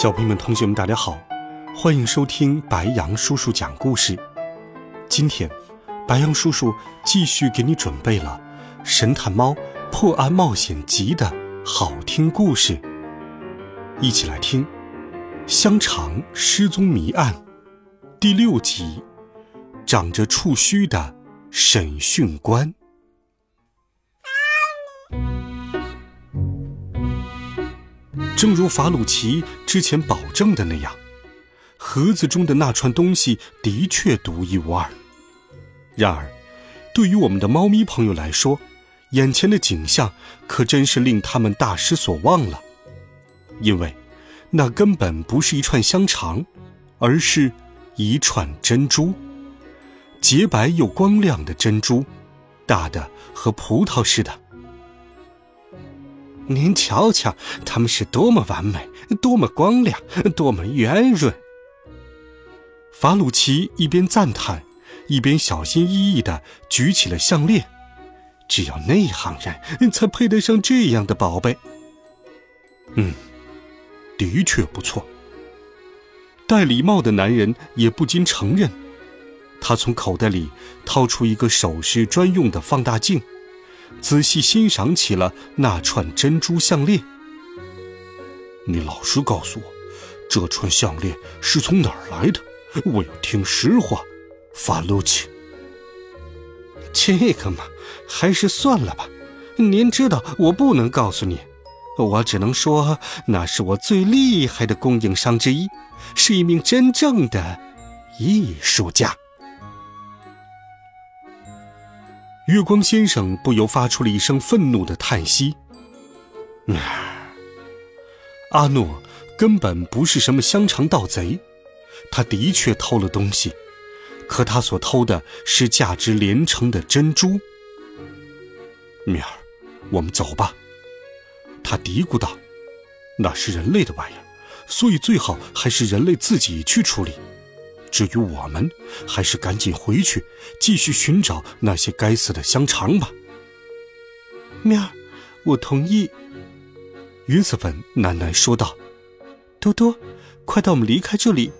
小朋友们、同学们，大家好，欢迎收听白羊叔叔讲故事。今天，白羊叔叔继续给你准备了《神探猫破案冒险集》的好听故事，一起来听《香肠失踪谜案》第六集：长着触须的审讯官。正如法鲁奇之前保证的那样，盒子中的那串东西的确独一无二。然而，对于我们的猫咪朋友来说，眼前的景象可真是令他们大失所望了。因为，那根本不是一串香肠，而是一串珍珠，洁白又光亮的珍珠，大的和葡萄似的。您瞧瞧，它们是多么完美，多么光亮，多么圆润。法鲁奇一边赞叹，一边小心翼翼的举起了项链。只有内行人才配得上这样的宝贝。嗯，的确不错。戴礼帽的男人也不禁承认，他从口袋里掏出一个首饰专用的放大镜。仔细欣赏起了那串珍珠项链。你老实告诉我，这串项链是从哪儿来的？我要听实话，法鲁奇。这个嘛，还是算了吧。您知道我不能告诉你，我只能说那是我最厉害的供应商之一，是一名真正的艺术家。月光先生不由发出了一声愤怒的叹息。阿诺根本不是什么香肠盗贼，他的确偷了东西，可他所偷的是价值连城的珍珠。米儿，我们走吧。他嘀咕道：“那是人类的玩意儿，所以最好还是人类自己去处理。”至于我们，还是赶紧回去，继续寻找那些该死的香肠吧。面儿，我同意。于子芬喃喃说道：“多多，快带我们离开这里。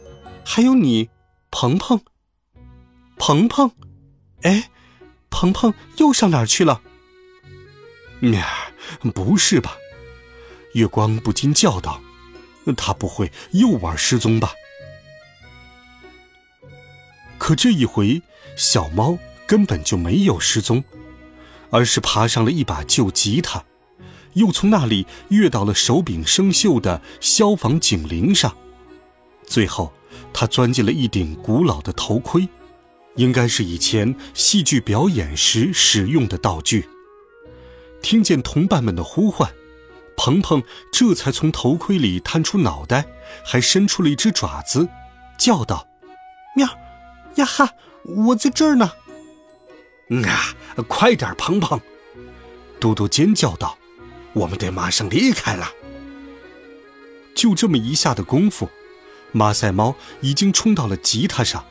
还有你，鹏鹏。鹏鹏，哎，鹏鹏又上哪去了？”面儿，不是吧？月光不禁叫道：“他不会又玩失踪吧？”可这一回，小猫根本就没有失踪，而是爬上了一把旧吉他，又从那里跃到了手柄生锈的消防警铃上，最后，它钻进了一顶古老的头盔，应该是以前戏剧表演时使用的道具。听见同伴们的呼唤，鹏鹏这才从头盔里探出脑袋，还伸出了一只爪子，叫道：“喵！”呀哈！我在这儿呢。啊，快点，鹏鹏！嘟嘟尖叫道：“我们得马上离开了。”就这么一下的功夫，马赛猫已经冲到了吉他上。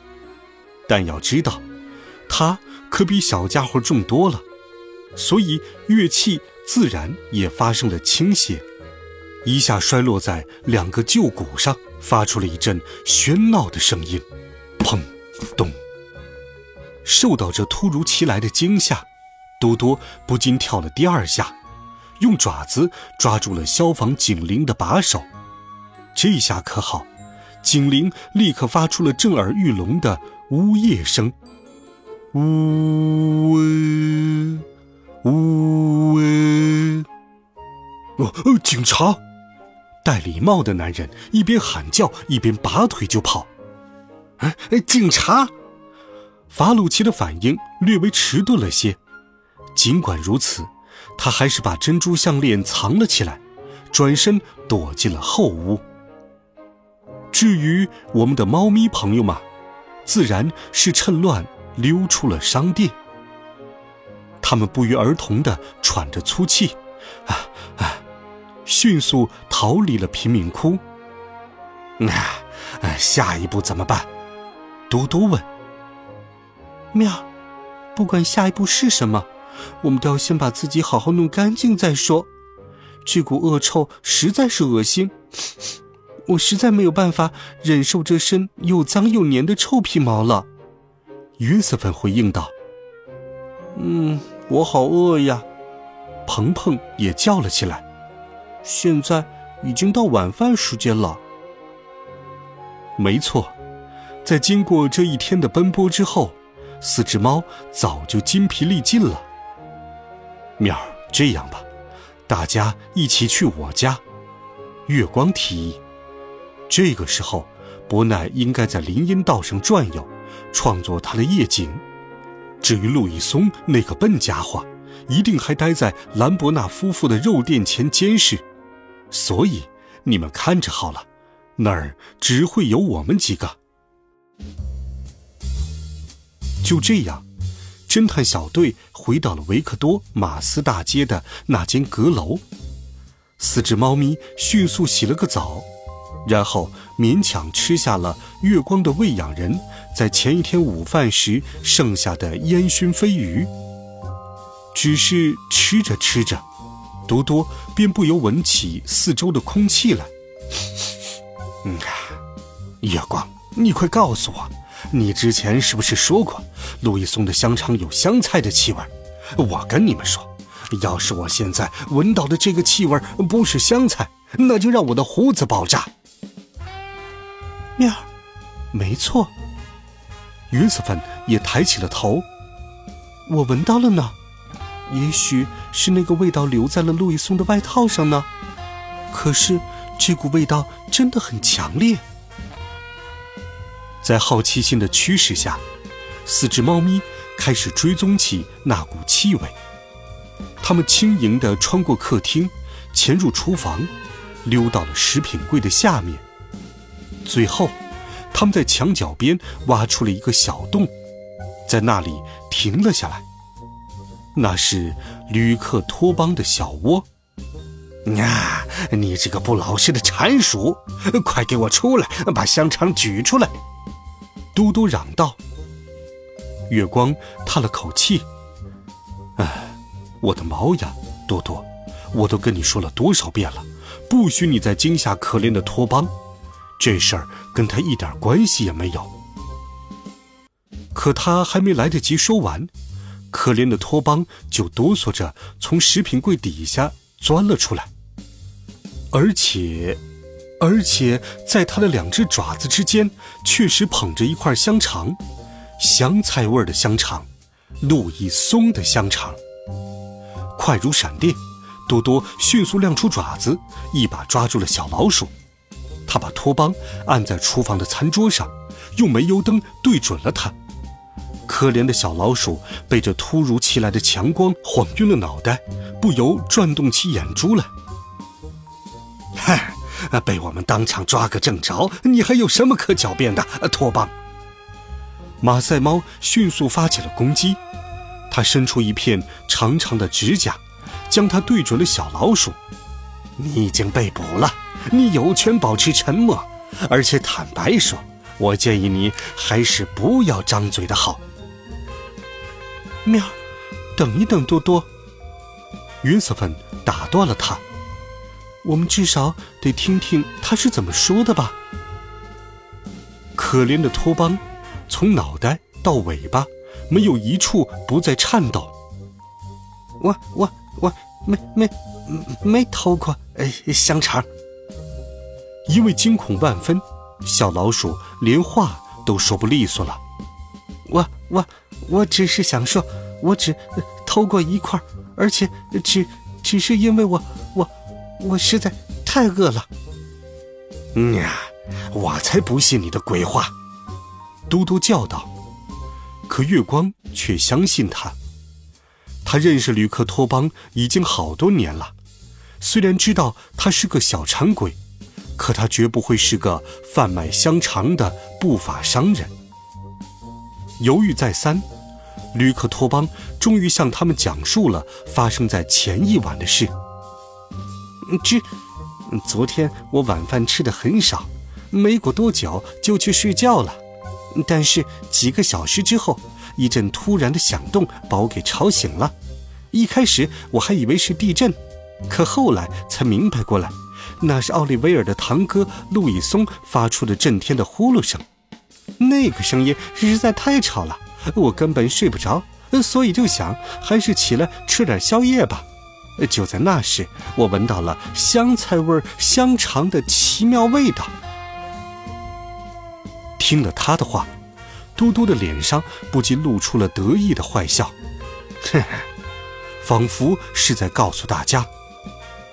但要知道，它可比小家伙重多了，所以乐器自然也发生了倾斜，一下摔落在两个旧鼓上，发出了一阵喧闹的声音，砰！咚！受到这突如其来的惊吓，多多不禁跳了第二下，用爪子抓住了消防警铃的把手。这下可好，警铃立刻发出了震耳欲聋的呜咽声，呜呜呜呜！哦，警察！戴礼帽的男人一边喊叫，一边拔腿就跑。哎，警察！法鲁奇的反应略微迟钝了些，尽管如此，他还是把珍珠项链藏了起来，转身躲进了后屋。至于我们的猫咪朋友嘛，自然是趁乱溜出了商店。他们不约而同的喘着粗气，啊啊，迅速逃离了贫民窟。啊，下一步怎么办？多多问。喵，不管下一步是什么，我们都要先把自己好好弄干净再说。这股恶臭实在是恶心，我实在没有办法忍受这身又脏又黏的臭皮毛了。约瑟芬回应道：“嗯。”我好饿呀！鹏鹏也叫了起来。现在已经到晚饭时间了。没错，在经过这一天的奔波之后，四只猫早就筋疲力尽了。喵儿，这样吧，大家一起去我家。月光提议。这个时候，伯奈应该在林荫道上转悠，创作他的夜景。至于路易松那个笨家伙，一定还待在兰伯纳夫妇的肉店前监视，所以你们看着好了，那儿只会有我们几个。就这样，侦探小队回到了维克多马斯大街的那间阁楼，四只猫咪迅速洗了个澡，然后勉强吃下了月光的喂养人。在前一天午饭时剩下的烟熏飞鱼，只是吃着吃着，多多便不由闻起四周的空气来。嗯，月光，你快告诉我，你之前是不是说过路易松的香肠有香菜的气味？我跟你们说，要是我现在闻到的这个气味不是香菜，那就让我的胡子爆炸。面，没错。约瑟芬也抬起了头，我闻到了呢，也许是那个味道留在了路易松的外套上呢。可是这股味道真的很强烈。在好奇心的驱使下，四只猫咪开始追踪起那股气味。它们轻盈地穿过客厅，潜入厨房，溜到了食品柜的下面，最后。他们在墙角边挖出了一个小洞，在那里停了下来。那是旅客托邦的小窝。啊！你这个不老实的蟾鼠，快给我出来，把香肠举出来！嘟嘟嚷道。月光叹了口气：“哎，我的毛呀，多多，我都跟你说了多少遍了，不许你再惊吓可怜的托邦。”这事儿跟他一点关系也没有。可他还没来得及说完，可怜的托邦就哆嗦着从食品柜底下钻了出来，而且，而且在他的两只爪子之间，确实捧着一块香肠，香菜味的香肠，路易松的香肠。快如闪电，多多迅速亮出爪子，一把抓住了小老鼠。他把托邦按在厨房的餐桌上，用煤油灯对准了他。可怜的小老鼠被这突如其来的强光晃晕了脑袋，不由转动起眼珠来。被我们当场抓个正着，你还有什么可狡辩的？托邦。马赛猫迅速发起了攻击，它伸出一片长长的指甲，将它对准了小老鼠。你已经被捕了。你有权保持沉默，而且坦白说，我建议你还是不要张嘴的好。喵，等一等，多多。约瑟芬打断了他，我们至少得听听他是怎么说的吧。可怜的托邦，从脑袋到尾巴，没有一处不在颤抖。我我我没没没偷过呃香肠。因为惊恐万分，小老鼠连话都说不利索了。我我我只是想说，我只偷过一块，而且只只是因为我我实在太饿了。嗯呀，我才不信你的鬼话！嘟嘟叫道。可月光却相信他。他认识吕克托邦已经好多年了，虽然知道他是个小馋鬼。可他绝不会是个贩卖香肠的不法商人。犹豫再三，吕克托邦终于向他们讲述了发生在前一晚的事。这，昨天我晚饭吃的很少，没过多久就去睡觉了。但是几个小时之后，一阵突然的响动把我给吵醒了。一开始我还以为是地震，可后来才明白过来，那是奥利维尔的堂哥路易松发出的震天的呼噜声。那个声音实在太吵了，我根本睡不着，所以就想还是起来吃点宵夜吧。就在那时，我闻到了香菜味香肠的奇妙味道。听了他的话，嘟嘟的脸上不禁露出了得意的坏笑，嘿嘿，仿佛是在告诉大家：“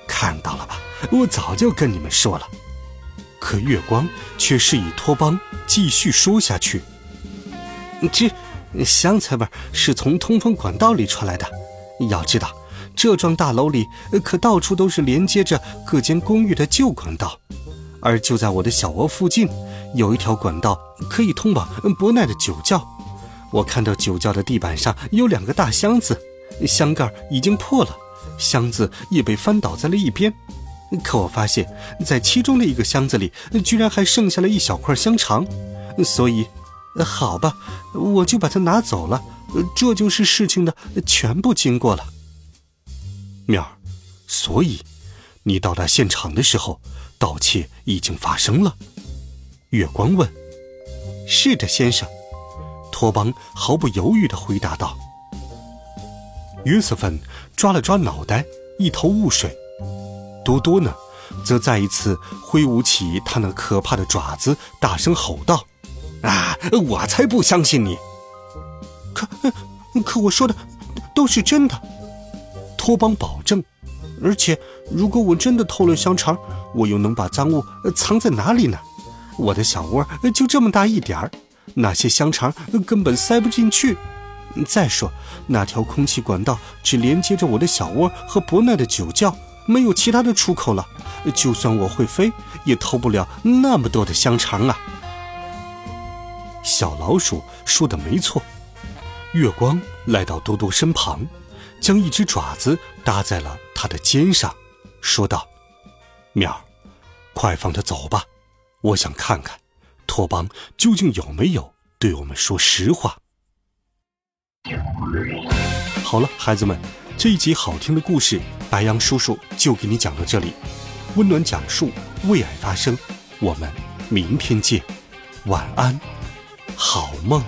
看到了吧，我早就跟你们说了。”可月光却示意托邦继续说下去：“这香菜味是从通风管道里传来的。要知道，这幢大楼里可到处都是连接着各间公寓的旧管道，而就在我的小窝附近，有一条管道可以通往伯奈的酒窖。我看到酒窖的地板上有两个大箱子，箱盖已经破了，箱子也被翻倒在了一边。”可我发现，在其中的一个箱子里，居然还剩下了一小块香肠，所以，好吧，我就把它拿走了。这就是事情的全部经过了。妙儿，所以，你到达现场的时候，盗窃已经发生了。月光问：“是的，先生。”托邦毫不犹豫地回答道。约瑟芬抓了抓脑袋，一头雾水。多多呢，则再一次挥舞起他那可怕的爪子，大声吼道：“啊，我才不相信你！可，可我说的都是真的。”托邦保证。而且，如果我真的偷了香肠，我又能把赃物藏在哪里呢？我的小窝就这么大一点儿，那些香肠根本塞不进去。再说，那条空气管道只连接着我的小窝和伯奈的酒窖。没有其他的出口了，就算我会飞，也偷不了那么多的香肠啊！小老鼠说的没错。月光来到多多身旁，将一只爪子搭在了他的肩上，说道：“喵儿，快放他走吧，我想看看托邦究竟有没有对我们说实话。”好了，孩子们。这一集好听的故事，白羊叔叔就给你讲到这里。温暖讲述，为爱发声。我们明天见，晚安，好梦。